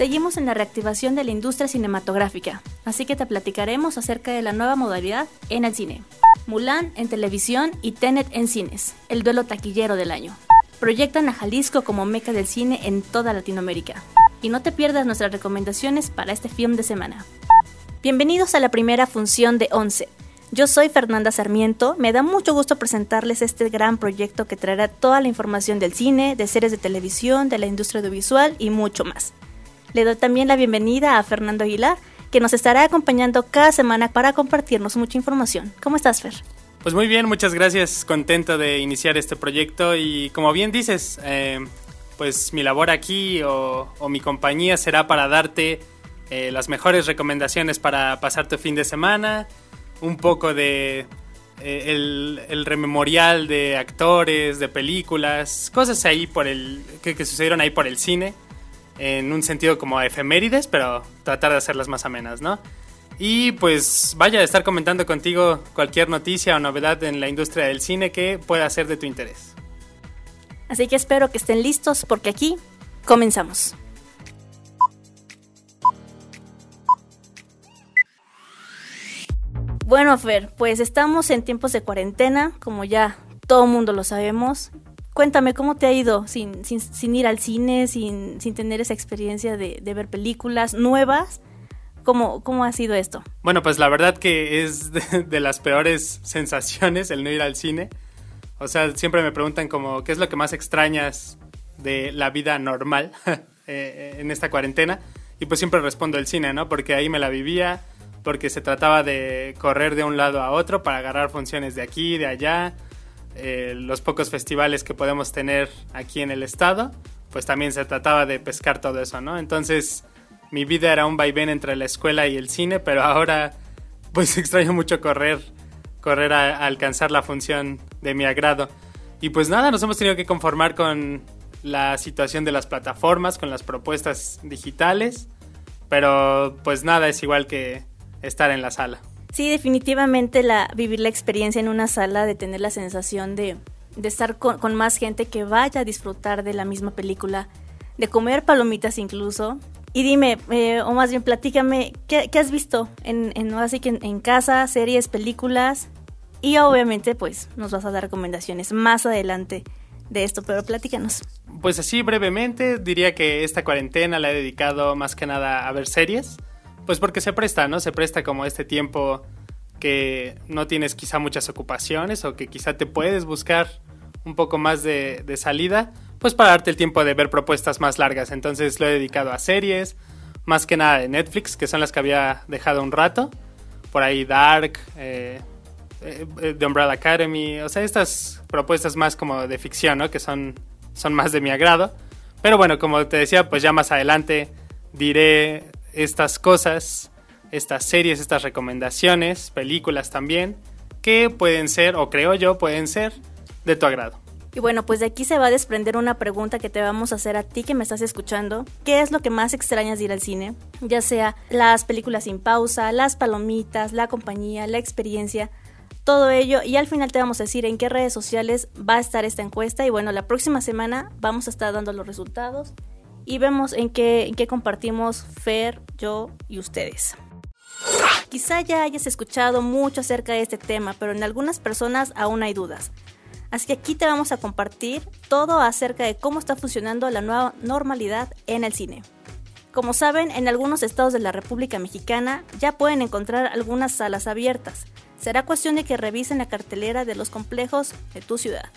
Seguimos en la reactivación de la industria cinematográfica, así que te platicaremos acerca de la nueva modalidad en el cine. Mulan en televisión y Tenet en cines, el duelo taquillero del año. Proyectan a Jalisco como meca del cine en toda Latinoamérica. Y no te pierdas nuestras recomendaciones para este film de semana. Bienvenidos a la primera función de 11. Yo soy Fernanda Sarmiento, me da mucho gusto presentarles este gran proyecto que traerá toda la información del cine, de series de televisión, de la industria audiovisual y mucho más. Le doy también la bienvenida a Fernando Aguilar, que nos estará acompañando cada semana para compartirnos mucha información. ¿Cómo estás, Fer? Pues muy bien, muchas gracias. Contento de iniciar este proyecto y como bien dices, eh, pues mi labor aquí o, mi compañía será para darte eh, las mejores recomendaciones para pasar tu fin de semana, un poco de eh, el, rememorial de actores, de películas, cosas ahí por el que, que sucedieron ahí por el cine en un sentido como efemérides, pero tratar de hacerlas más amenas, ¿no? Y pues vaya a estar comentando contigo cualquier noticia o novedad en la industria del cine que pueda ser de tu interés. Así que espero que estén listos porque aquí comenzamos. Bueno, Fer, pues estamos en tiempos de cuarentena, como ya todo mundo lo sabemos, Cuéntame, ¿cómo te ha ido sin, sin, ir al cine, sin, sin tener esa experiencia de, ver películas nuevas? ¿Cómo, ¿Cómo, ha sido esto? Bueno, pues la verdad que es de, las peores sensaciones el no ir al cine. O sea, siempre me preguntan como, ¿qué es lo que más extrañas de la vida normal eh, en esta cuarentena? Y pues siempre respondo el cine, ¿no? Porque ahí me la vivía, porque se trataba de correr de un lado a otro para agarrar funciones de aquí, de allá, eh, los pocos festivales que podemos tener aquí en el estado, pues también se trataba de pescar todo eso, ¿no? Entonces mi vida era un vaivén entre la escuela y el cine, pero ahora pues extraño mucho correr, correr a, alcanzar la función de mi agrado. Y pues nada, nos hemos tenido que conformar con la situación de las plataformas, con las propuestas digitales, pero pues nada es igual que estar en la sala. Sí, definitivamente la, vivir la experiencia en una sala, de tener la sensación de, estar con, más gente que vaya a disfrutar de la misma película, de comer palomitas incluso. Y dime, eh, o más bien platícame, ¿qué, has visto en, en, así que en, casa, series, películas? Y obviamente pues nos vas a dar recomendaciones más adelante de esto, pero platícanos. Pues así brevemente, diría que esta cuarentena la he dedicado más que nada a ver series. Pues porque se presta, ¿no? Se presta como este tiempo que no tienes quizá muchas ocupaciones o que quizá te puedes buscar un poco más de, salida, pues para darte el tiempo de ver propuestas más largas. Entonces lo he dedicado a series, más que nada de Netflix, que son las que había dejado un rato. Por ahí Dark, eh, eh, The Umbrella Academy, o sea, estas propuestas más como de ficción, ¿no? Que son, son más de mi agrado. Pero bueno, como te decía, pues ya más adelante diré estas cosas, estas series, estas recomendaciones, películas también, que pueden ser, o creo yo, pueden ser de tu agrado. Y bueno, pues de aquí se va a desprender una pregunta que te vamos a hacer a ti que me estás escuchando. ¿Qué es lo que más extrañas de ir al cine? Ya sea las películas sin pausa, las palomitas, la compañía, la experiencia, todo ello. Y al final te vamos a decir en qué redes sociales va a estar esta encuesta. Y bueno, la próxima semana vamos a estar dando los resultados y vemos en qué, en qué compartimos Fer, yo y ustedes. Quizá ya hayas escuchado mucho acerca de este tema, pero en algunas personas aún hay dudas. Así que aquí te vamos a compartir todo acerca de cómo está funcionando la nueva normalidad en el cine. Como saben, en algunos estados de la República Mexicana ya pueden encontrar algunas salas abiertas. Será cuestión de que revisen la cartelera de los complejos de tu ciudad.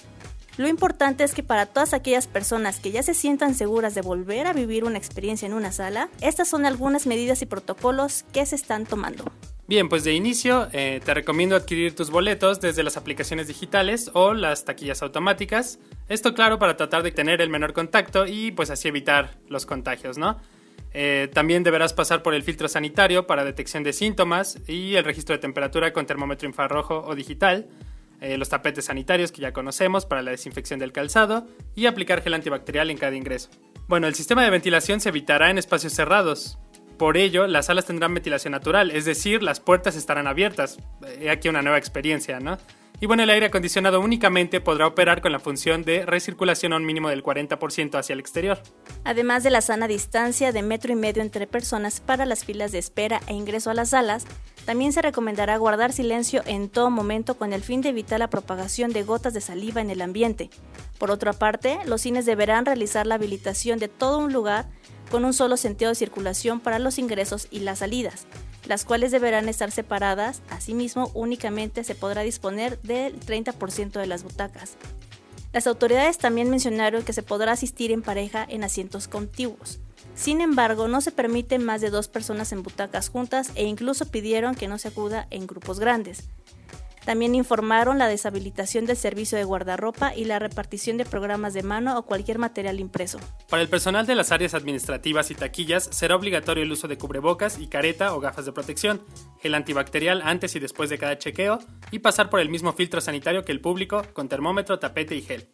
Lo importante es que para todas aquellas personas que ya se sientan seguras de volver a vivir una experiencia en una sala, estas son algunas medidas y protocolos que se están tomando. Bien, pues de inicio eh, te recomiendo adquirir tus boletos desde las aplicaciones digitales o las taquillas automáticas. Esto claro para tratar de tener el menor contacto y pues así evitar los contagios, ¿no? Eh, también deberás pasar por el filtro sanitario para detección de síntomas y el registro de temperatura con termómetro infrarrojo o digital. Eh, los tapetes sanitarios que ya conocemos para la desinfección del calzado y aplicar gel antibacterial en cada ingreso. Bueno, el sistema de ventilación se evitará en espacios cerrados. Por ello, las salas tendrán ventilación natural, es decir, las puertas estarán abiertas. He aquí una nueva experiencia, ¿no? Y bueno, el aire acondicionado únicamente podrá operar con la función de recirculación a un mínimo del 40% hacia el exterior. Además de la sana distancia de metro y medio entre personas para las filas de espera e ingreso a las salas, también se recomendará guardar silencio en todo momento con el fin de evitar la propagación de gotas de saliva en el ambiente. Por otra parte, los cines deberán realizar la habilitación de todo un lugar con un solo sentido de circulación para los ingresos y las salidas, las cuales deberán estar separadas. Asimismo, únicamente se podrá disponer del 30% de las butacas. Las autoridades también mencionaron que se podrá asistir en pareja en asientos contiguos. Sin embargo, no se permite más de dos personas en butacas juntas e incluso pidieron que no se acuda en grupos grandes. También informaron la deshabilitación del servicio de guardarropa y la repartición de programas de mano o cualquier material impreso. Para el personal de las áreas administrativas y taquillas será obligatorio el uso de cubrebocas y careta o gafas de protección, gel antibacterial antes y después de cada chequeo y pasar por el mismo filtro sanitario que el público con termómetro, tapete y gel.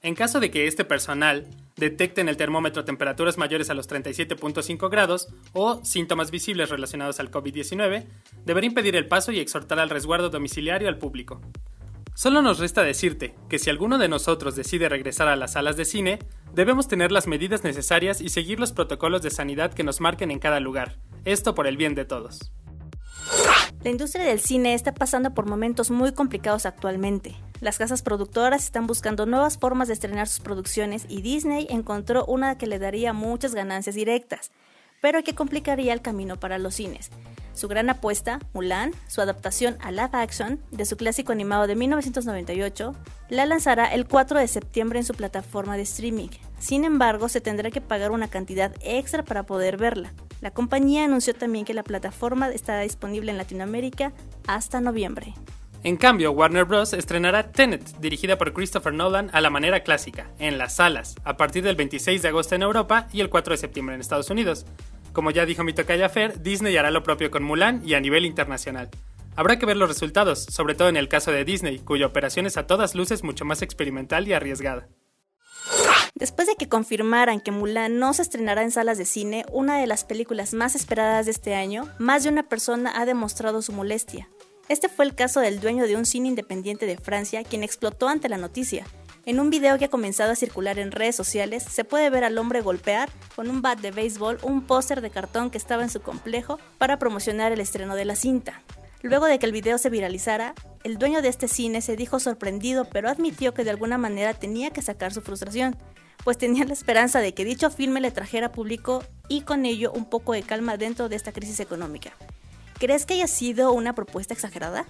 En caso de que este personal detecte en el termómetro temperaturas mayores a los 37.5 grados o síntomas visibles relacionados al COVID-19, deberá impedir el paso y exhortar al resguardo domiciliario al público. Solo nos resta decirte que si alguno de nosotros decide regresar a las salas de cine, debemos tener las medidas necesarias y seguir los protocolos de sanidad que nos marquen en cada lugar, esto por el bien de todos. La industria del cine está pasando por momentos muy complicados actualmente. Las casas productoras están buscando nuevas formas de estrenar sus producciones y Disney encontró una que le daría muchas ganancias directas, pero que complicaría el camino para los cines. Su gran apuesta, Mulan, su adaptación a live action de su clásico animado de 1998, la lanzará el 4 de septiembre en su plataforma de streaming. Sin embargo, se tendrá que pagar una cantidad extra para poder verla. La compañía anunció también que la plataforma estará disponible en Latinoamérica hasta noviembre. En cambio, Warner Bros. estrenará Tenet, dirigida por Christopher Nolan a la manera clásica, en las salas, a partir del 26 de agosto en Europa y el 4 de septiembre en Estados Unidos. Como ya dijo mi tocaya Fer, Disney hará lo propio con Mulan y a nivel internacional. Habrá que ver los resultados, sobre todo en el caso de Disney, cuya operación es a todas luces mucho más experimental y arriesgada. Después de que confirmaran que Mulan no se estrenará en salas de cine, una de las películas más esperadas de este año, más de una persona ha demostrado su molestia. Este fue el caso del dueño de un cine independiente de Francia, quien explotó ante la noticia. En un video que ha comenzado a circular en redes sociales, se puede ver al hombre golpear con un bat de béisbol un póster de cartón que estaba en su complejo para promocionar el estreno de la cinta. Luego de que el video se viralizara, el dueño de este cine se dijo sorprendido, pero admitió que de alguna manera tenía que sacar su frustración pues tenía la esperanza de que dicho filme le trajera público y con ello un poco de calma dentro de esta crisis económica. ¿Crees que haya sido una propuesta exagerada?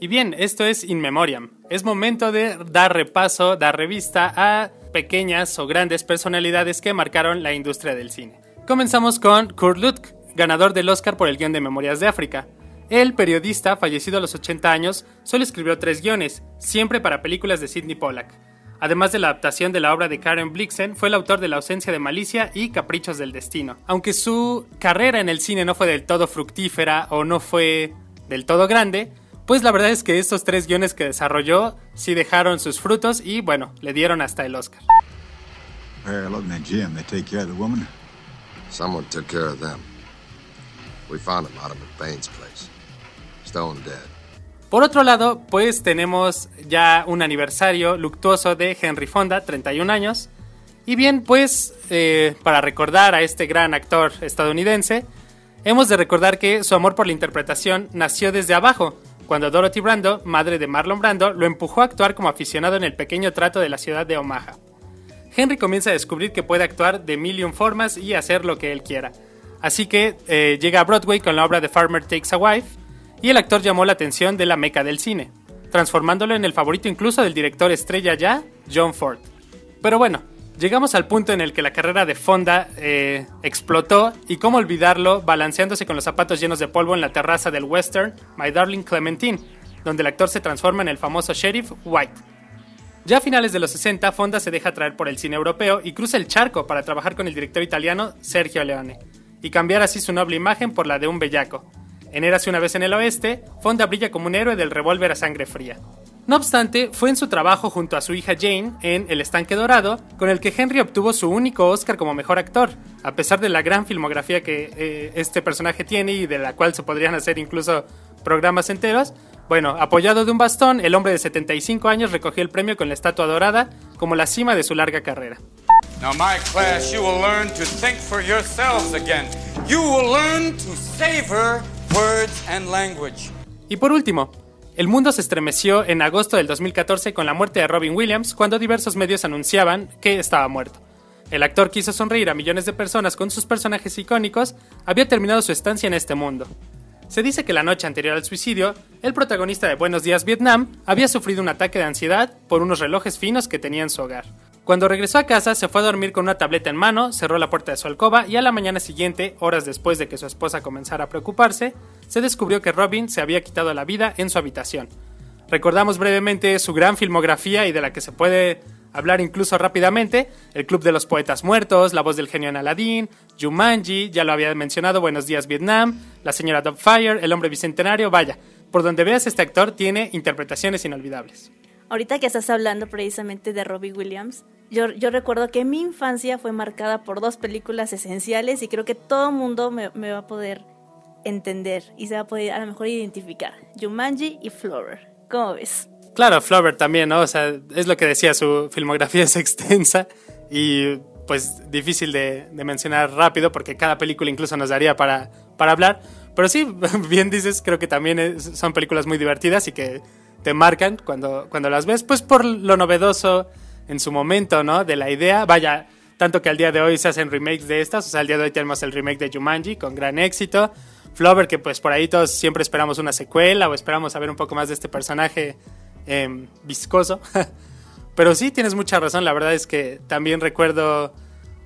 Y bien, esto es In Memoriam. Es momento de dar repaso, dar revista a pequeñas o grandes personalidades que marcaron la industria del cine. Comenzamos con Kurt Lutk, ganador del Oscar por el guion de Memorias de África. El periodista, fallecido a los 80 años, solo escribió tres guiones, siempre para películas de Sidney Pollack. Además de la adaptación de la obra de Karen Blixen, fue el autor de La ausencia de malicia y Caprichos del destino. Aunque su carrera en el cine no fue del todo fructífera o no fue del todo grande, pues la verdad es que estos tres guiones que desarrolló sí dejaron sus frutos y bueno, le dieron hasta el Oscar. Stone dead. Por otro lado, pues tenemos ya un aniversario luctuoso de Henry Fonda, 31 años. Y bien, pues eh, para recordar a este gran actor estadounidense, hemos de recordar que su amor por la interpretación nació desde abajo, cuando Dorothy Brando, madre de Marlon Brando, lo empujó a actuar como aficionado en el pequeño trato de la ciudad de Omaha. Henry comienza a descubrir que puede actuar de mil y formas y hacer lo que él quiera. Así que eh, llega a Broadway con la obra de Farmer Takes a Wife, y el actor llamó la atención de la meca del cine, transformándolo en el favorito incluso del director estrella ya, John Ford. Pero bueno, llegamos al punto en el que la carrera de Fonda eh, explotó y cómo olvidarlo balanceándose con los zapatos llenos de polvo en la terraza del western My Darling Clementine, donde el actor se transforma en el famoso sheriff White. Ya a finales de los 60, Fonda se deja traer por el cine europeo y cruza el charco para trabajar con el director italiano Sergio Leone, y cambiar así su noble imagen por la de un bellaco, en Érase una vez en el oeste, Fonda brilla como un héroe del revólver a sangre fría. No obstante, fue en su trabajo junto a su hija Jane en El Estanque Dorado con el que Henry obtuvo su único Oscar como mejor actor, a pesar de la gran filmografía que eh, este personaje tiene y de la cual se podrían hacer incluso programas enteros, Bueno, apoyado de un bastón, el hombre de 75 años recogió el premio con la estatua dorada como la cima de su larga carrera. Now my class, you will learn to think for yourselves again. You will learn to savor words and language. Y por último, el mundo se estremeció en agosto del 2014 con la muerte de Robin Williams cuando diversos medios anunciaban que estaba muerto. El actor quiso sonreír a millones de personas con sus personajes icónicos, había terminado su estancia en este mundo. Se dice que la noche anterior al suicidio, el protagonista de Buenos Días Vietnam había sufrido un ataque de ansiedad por unos relojes finos que tenía en su hogar. Cuando regresó a casa, se fue a dormir con una tableta en mano, cerró la puerta de su alcoba y a la mañana siguiente, horas después de que su esposa comenzara a preocuparse, se descubrió que Robin se había quitado la vida en su habitación. Recordamos brevemente su gran filmografía y de la que se puede hablar incluso rápidamente, El Club de los Poetas Muertos, La Voz del Genio en Aladdin, Jumanji, ya lo había mencionado, Buenos Días Vietnam, La Señora Fire, El Hombre Bicentenario, vaya, por donde veas este actor tiene interpretaciones inolvidables. Ahorita que estás hablando precisamente de Robbie Williams, yo, yo recuerdo que mi infancia fue marcada por dos películas esenciales y creo que todo mundo me, me va a poder entender y se va a poder a lo mejor identificar. Jumanji y Flower. ¿Cómo ves? Claro, Flower también, ¿no? O sea, es lo que decía, su filmografía es extensa y pues difícil de, mencionar rápido porque cada película incluso nos daría para, para hablar. Pero sí, bien dices, creo que también son películas muy divertidas y que te marcan cuando, cuando las ves, pues por lo novedoso en su momento, ¿no? De la idea, vaya, tanto que al día de hoy se hacen remakes de estas, o sea, al día de hoy tenemos el remake de Jumanji con gran éxito. Flower, que pues por ahí todos siempre esperamos una secuela o esperamos saber un poco más de este personaje Em, viscoso. Pero sí, tienes mucha razón. La verdad es que también recuerdo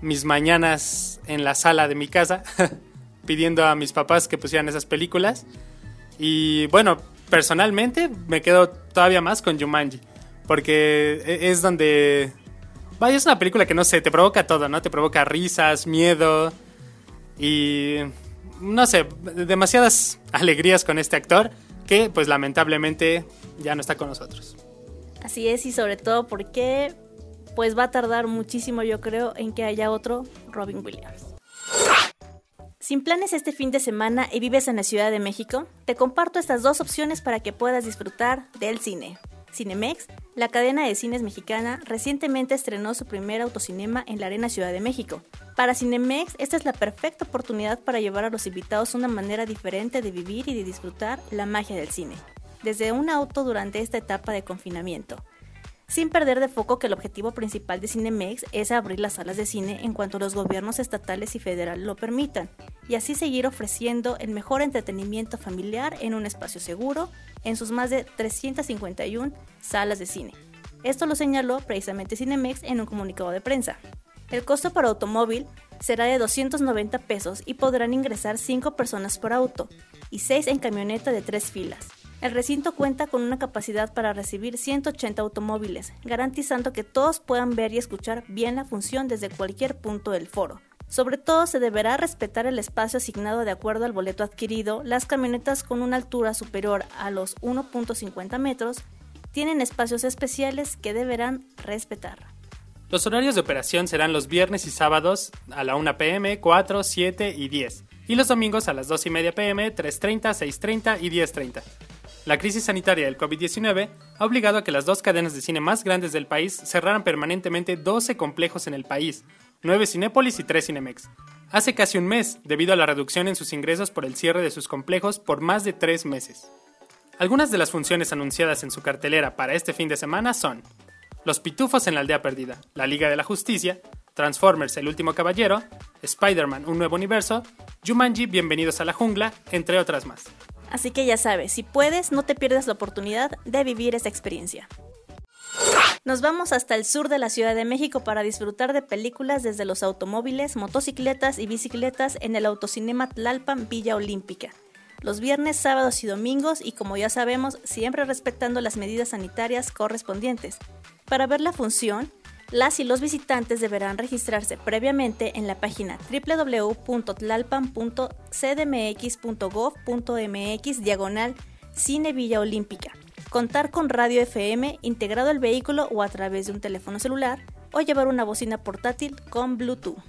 mis mañanas en la sala de mi casa pidiendo a mis papás que pusieran esas películas. Y bueno, personalmente me quedo todavía más con Jumanji. Porque e, es donde... Vaya, es una película que no sé, te provoca todo, ¿no? Te provoca risas, miedo y... No sé, demasiadas alegrías con este actor que pues lamentablemente ya no está con nosotros. Así es, y sobre todo porque pues va a tardar muchísimo yo creo en que haya otro Robin Williams. Sin planes este fin de semana y vives en la Ciudad de México, te comparto estas dos opciones para que puedas disfrutar del cine. Cinemex, la cadena de cines mexicana, recientemente estrenó su primer autocinema en la Arena Ciudad de México. Para Cinemex, esta es la perfecta oportunidad para llevar a los invitados una manera diferente de vivir y de disfrutar la magia del cine desde un auto durante esta etapa de confinamiento, sin perder de foco que el objetivo principal de Cinemex es abrir las salas de cine en cuanto los gobiernos estatales y federal lo permitan, y así seguir ofreciendo el mejor entretenimiento familiar en un espacio seguro en sus más de 351 salas de cine. Esto lo señaló precisamente Cinemex en un comunicado de prensa. El costo para automóvil será de 290 pesos y podrán ingresar 5 personas por auto y 6 en camioneta de 3 filas. El recinto cuenta con una capacidad para recibir 180 automóviles, garantizando que todos puedan ver y escuchar bien la función desde cualquier punto del foro. Sobre todo se deberá respetar el espacio asignado de acuerdo al boleto adquirido. Las camionetas con una altura superior a los 1.50 metros tienen espacios especiales que deberán respetar. Los horarios de operación serán los viernes y sábados a la 1 pm, 4, 7 y 10, y los domingos a las 2 y media pm, 3.30, 6.30 y 10.30. La crisis sanitaria del COVID-19 ha obligado a que las dos cadenas de cine más grandes del país cerraran permanentemente 12 complejos en el país, 9 Cinépolis y 3 Cinemex. Hace casi un mes, debido a la reducción en sus ingresos por el cierre de sus complejos por más de 3 meses. Algunas de las funciones anunciadas en su cartelera para este fin de semana son Los Pitufos en la Aldea Perdida, La Liga de la Justicia, Transformers El Último Caballero, Spider-Man Un Nuevo Universo, Jumanji Bienvenidos a la Jungla, entre otras más. Así que ya sabes, si puedes, no te pierdas la oportunidad de vivir esta experiencia. Nos vamos hasta el sur de la Ciudad de México para disfrutar de películas desde los automóviles, motocicletas y bicicletas en el Autocinema Tlalpan Villa Olímpica. Los viernes, sábados y domingos y como ya sabemos, siempre respetando las medidas sanitarias correspondientes. Para ver la función, las y los visitantes deberán registrarse previamente en la página www.tlalpan.cdmx.gov.mx diagonal Cine Villa Olímpica, contar con radio FM integrado al vehículo o a través de un teléfono celular o llevar una bocina portátil con Bluetooth.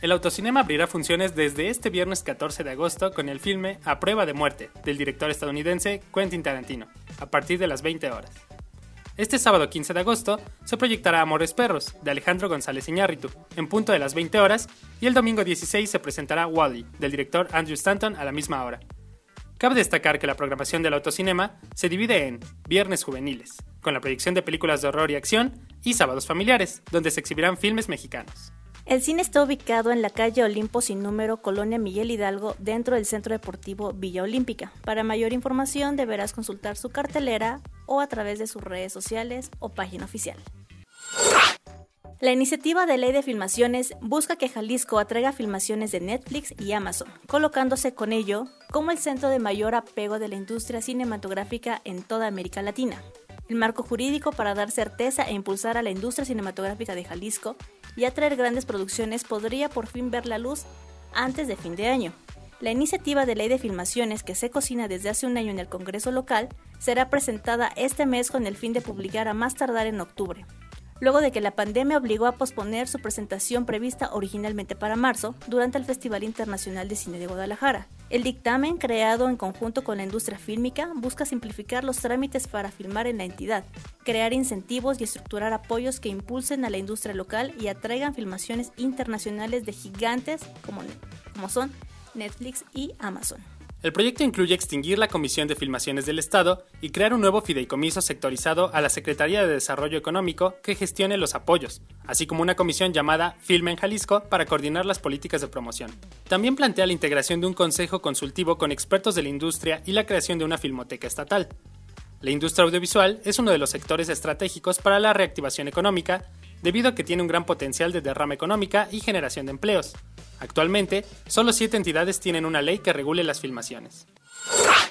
el autocinema abrirá funciones desde este viernes 14 de agosto con el filme A Prueba de Muerte del director estadounidense Quentin Tarantino, a partir de las 20 horas. Este sábado 15 de agosto se proyectará Amores Perros, de Alejandro González Iñárritu, en punto de las 20 horas, y el domingo 16 se presentará Wally, del director Andrew Stanton, a la misma hora. Cabe destacar que la programación del autocinema se divide en Viernes Juveniles, con la proyección de películas de horror y acción, y Sábados Familiares, donde se exhibirán filmes mexicanos. El cine está ubicado en la calle Olimpo sin número, Colonia Miguel Hidalgo, dentro del Centro Deportivo Villa Olímpica. Para mayor información deberás consultar su cartelera o a través de sus redes sociales o página oficial. La iniciativa de ley de filmaciones busca que Jalisco atraiga filmaciones de Netflix y Amazon, colocándose con ello como el centro de mayor apego de la industria cinematográfica en toda América Latina. El marco jurídico para dar certeza e impulsar a la industria cinematográfica de Jalisco y atraer grandes producciones podría por fin ver la luz antes de fin de año. La iniciativa de ley de filmaciones que se cocina desde hace un año en el Congreso local será presentada este mes con el fin de publicar a más tardar en octubre luego de que la pandemia obligó a posponer su presentación prevista originalmente para marzo durante el Festival Internacional de Cine de Guadalajara. El dictamen, creado en conjunto con la industria fílmica, busca simplificar los trámites para filmar en la entidad, crear incentivos y estructurar apoyos que impulsen a la industria local y atraigan filmaciones internacionales de gigantes como, como son Netflix y Amazon. El proyecto incluye extinguir la Comisión de Filmaciones del Estado y crear un nuevo fideicomiso sectorizado a la Secretaría de Desarrollo Económico que gestione los apoyos, así como una comisión llamada Filme en Jalisco para coordinar las políticas de promoción. También plantea la integración de un consejo consultivo con expertos de la industria y la creación de una filmoteca estatal. La industria audiovisual es uno de los sectores estratégicos para la reactivación económica, debido a que tiene un gran potencial de derrama económica y generación de empleos. Actualmente, solo siete entidades tienen una ley que regule las filmaciones.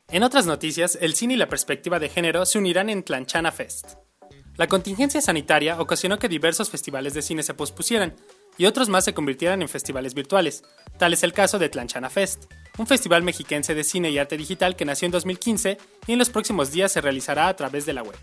En otras noticias, el cine y la perspectiva de género se unirán en Tlanchana Fest. La contingencia sanitaria ocasionó que diversos festivales de cine se pospusieran y otros más se convirtieran en festivales virtuales. Tal es el caso de Tlanchana Fest, un festival mexiquense de cine y arte digital que nació en 2015 y en los próximos días se realizará a través de la web.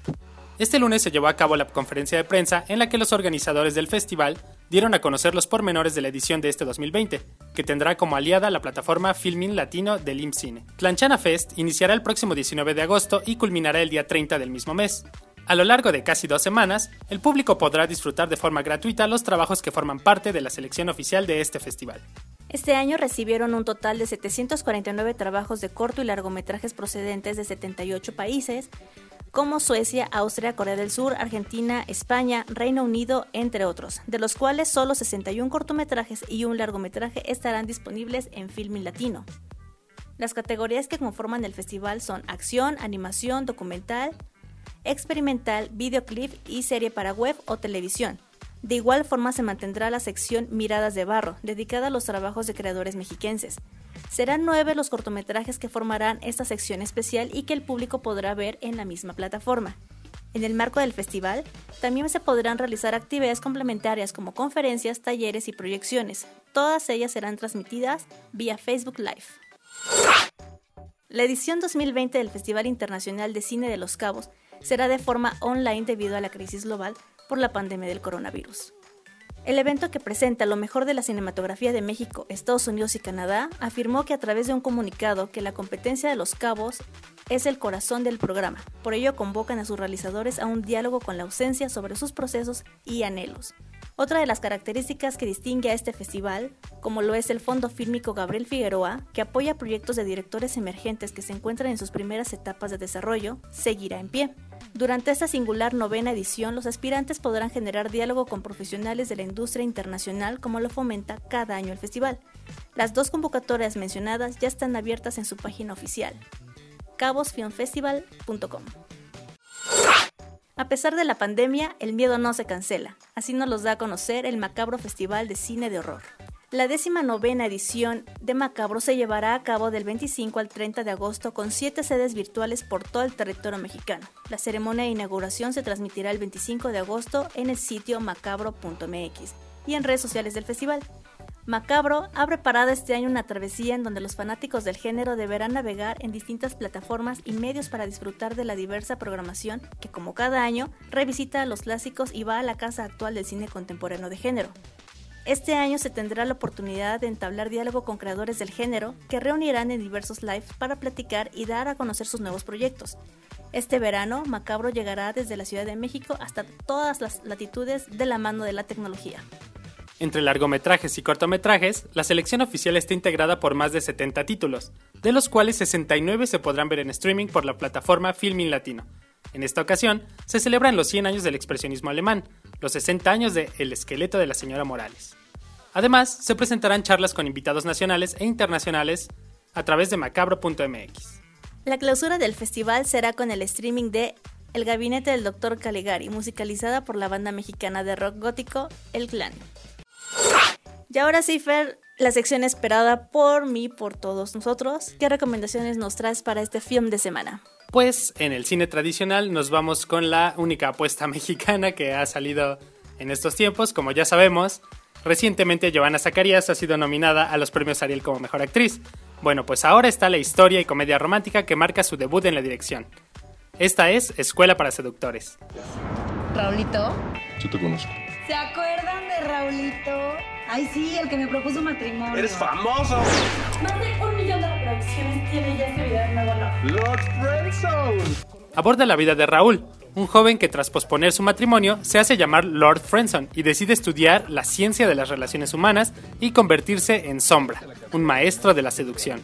Este lunes se llevó a cabo la conferencia de prensa en la que los organizadores del festival dieron a conocer los pormenores de la edición de este 2020, que tendrá como aliada la plataforma Filmin Latino del IMCINE. Tlanchana Fest iniciará el próximo 19 de agosto y culminará el día 30 del mismo mes. A lo largo de casi dos semanas, el público podrá disfrutar de forma gratuita los trabajos que forman parte de la selección oficial de este festival. Este año recibieron un total de 749 trabajos de corto y largometrajes procedentes de 78 países, como Suecia, Austria, Corea del Sur, Argentina, España, Reino Unido, entre otros, de los cuales solo 61 cortometrajes y un largometraje estarán disponibles en Filmin Latino. Las categorías que conforman el festival son acción, animación, documental, experimental, videoclip y serie para web o televisión. De igual forma se mantendrá la sección Miradas de Barro, dedicada a los trabajos de creadores mexiquenses. Serán nueve los cortometrajes que formarán esta sección especial y que el público podrá ver en la misma plataforma. En el marco del festival, también se podrán realizar actividades complementarias como conferencias, talleres y proyecciones. Todas ellas serán transmitidas vía Facebook Live. La edición 2020 del Festival Internacional de Cine de Los Cabos será de forma online debido a la crisis global por la pandemia del coronavirus. El evento que presenta lo mejor de la cinematografía de México, Estados Unidos y Canadá afirmó que a través de un comunicado que la competencia de los cabos es el corazón del programa. Por ello convocan a sus realizadores a un diálogo con la ausencia sobre sus procesos y anhelos. Otra de las características que distingue a este festival, como lo es el Fondo Fílmico Gabriel Figueroa, que apoya proyectos de directores emergentes que se encuentran en sus primeras etapas de desarrollo, seguirá en pie. Durante esta singular novena edición, los aspirantes podrán generar diálogo con profesionales de la industria internacional como lo fomenta cada año el festival. Las dos convocatorias mencionadas ya están abiertas en su página oficial, cabosfilmfestival.com. A pesar de la pandemia, el miedo no se cancela. Así nos los da a conocer el Macabro Festival de Cine de Horror. La décima novena edición de Macabro se llevará a cabo del 25 al 30 de agosto con siete sedes virtuales por todo el territorio mexicano. La ceremonia de inauguración se transmitirá el 25 de agosto en el sitio macabro.mx y en redes sociales del festival. Macabro ha preparado este año una travesía en donde los fanáticos del género deberán navegar en distintas plataformas y medios para disfrutar de la diversa programación que, como cada año, revisita los clásicos y va a la casa actual del cine contemporáneo de género. Este año se tendrá la oportunidad de entablar diálogo con creadores del género que reunirán en diversos lives para platicar y dar a conocer sus nuevos proyectos. Este verano, Macabro llegará desde la Ciudad de México hasta todas las latitudes de la mano de la tecnología. Entre largometrajes y cortometrajes, la selección oficial está integrada por más de 70 títulos, de los cuales 69 se podrán ver en streaming por la plataforma Filming Latino. En esta ocasión, se celebran los 100 años del expresionismo alemán, los 60 años de El esqueleto de la señora Morales. Además, se presentarán charlas con invitados nacionales e internacionales a través de macabro.mx. La clausura del festival será con el streaming de El gabinete del Dr. Caligari, musicalizada por la banda mexicana de rock gótico El Clan. Y ahora sí, Fer, la sección esperada por mí, por todos nosotros. ¿Qué recomendaciones nos traes para este film de semana? Pues en el cine tradicional nos vamos con la única apuesta mexicana que ha salido en estos tiempos. Como ya sabemos, recientemente Giovanna Zacarías ha sido nominada a los premios Ariel como mejor actriz. Bueno, pues ahora está la historia y comedia romántica que marca su debut en la dirección. Esta es Escuela para Seductores. Raulito. Yo te conozco. ¿Se acuerdan de Raulito? Ay, sí, el que me propuso matrimonio. ¡Eres famoso! Más de un millón de reproducciones tiene ya este video nuevo ¡Lord Friendzone! Aborda la vida de Raúl, un joven que tras posponer su matrimonio se hace llamar Lord Friendzone y decide estudiar la ciencia de las relaciones humanas y convertirse en Sombra, un maestro de la seducción.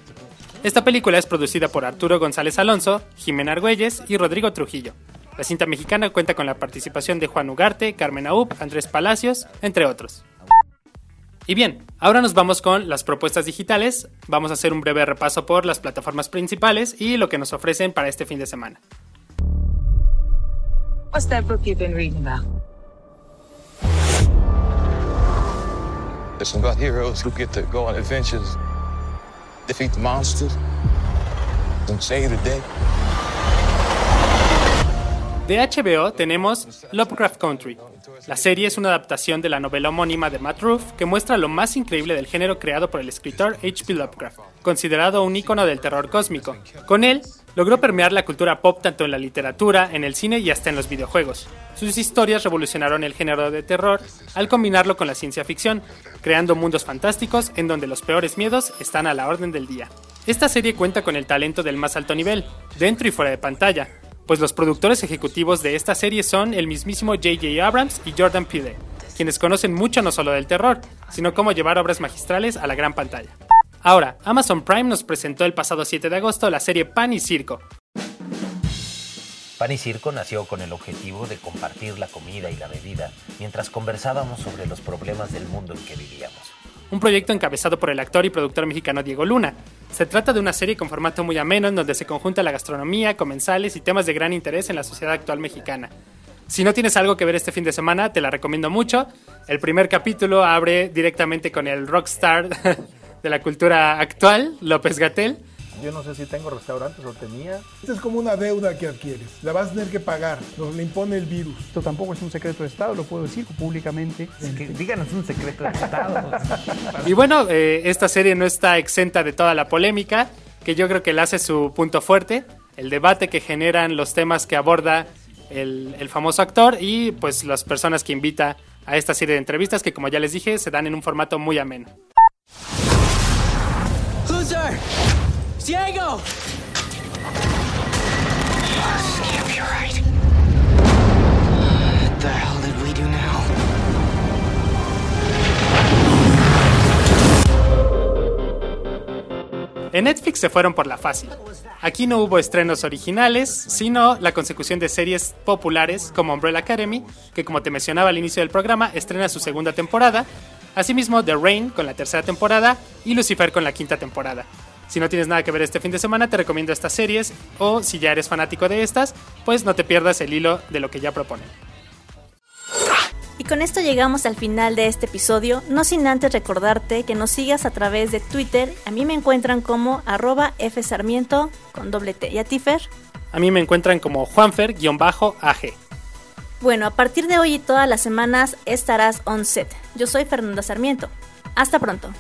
Esta película es producida por Arturo González Alonso, Jimena Argüelles y Rodrigo Trujillo. La cinta mexicana cuenta con la participación de Juan Ugarte, Carmen Aub, Andrés Palacios, entre otros. Y bien, ahora nos vamos con las propuestas digitales. Vamos a hacer un breve repaso por las plataformas principales y lo que nos ofrecen para este fin de semana. What's that book you've been reading about? It's about heroes who get to go on adventures, defeat the monsters, and save the day. De HBO tenemos Lovecraft Country. La serie es una adaptación de la novela homónima de Matt Roof que muestra lo más increíble del género creado por el escritor H.P. Lovecraft, considerado un ícono del terror cósmico. Con él, logró permear la cultura pop tanto en la literatura, en el cine y hasta en los videojuegos. Sus historias revolucionaron el género de terror al combinarlo con la ciencia ficción, creando mundos fantásticos en donde los peores miedos están a la orden del día. Esta serie cuenta con el talento del más alto nivel, dentro y fuera de pantalla, pues los productores ejecutivos de esta serie son el mismísimo J.J. Abrams y Jordan Peele, quienes conocen mucho no solo del terror, sino cómo llevar obras magistrales a la gran pantalla. Ahora, Amazon Prime nos presentó el pasado 7 de agosto la serie Pan y Circo. Pan y Circo nació con el objetivo de compartir la comida y la bebida mientras conversábamos sobre los problemas del mundo en que vivíamos un proyecto encabezado por el actor y productor mexicano Diego Luna. Se trata de una serie con formato muy ameno en donde se conjunta la gastronomía, comensales y temas de gran interés en la sociedad actual mexicana. Si no tienes algo que ver este fin de semana, te la recomiendo mucho. El primer capítulo abre directamente con el rockstar de la cultura actual, López Gatel, yo no sé si tengo restaurantes o tenía. Esta es como una deuda que adquieres. La vas a tener que pagar. Nos le impone el virus. Esto tampoco es un secreto de Estado, lo puedo decir públicamente. díganos un secreto de Estado. y bueno, eh, esta serie no está exenta de toda la polémica, que yo creo que le hace su punto fuerte. El debate que generan los temas que aborda el, el famoso actor y pues las personas que invita a esta serie de entrevistas que como ya les dije se dan en un formato muy ameno. Diego! Now? En Netflix se fueron por la fácil. Aquí no hubo estrenos originales, sino la consecución de series populares como Umbrella Academy, que como te mencionaba al inicio del programa, estrena su segunda temporada, asimismo The Rain con la tercera temporada y Lucifer con la quinta temporada. Si no tienes nada que ver este fin de semana, te recomiendo estas series o si ya eres fanático de estas, pues no te pierdas el hilo de lo que ya proponen. Y con esto llegamos al final de este episodio, no sin antes recordarte que nos sigas a través de Twitter. A mí me encuentran como arroba fsarmiento con doble T. ¿Y a ti, A mí me encuentran como juanfer-ag. Bueno, a partir de hoy y todas las semanas estarás on set. Yo soy Fernanda Sarmiento. Hasta pronto.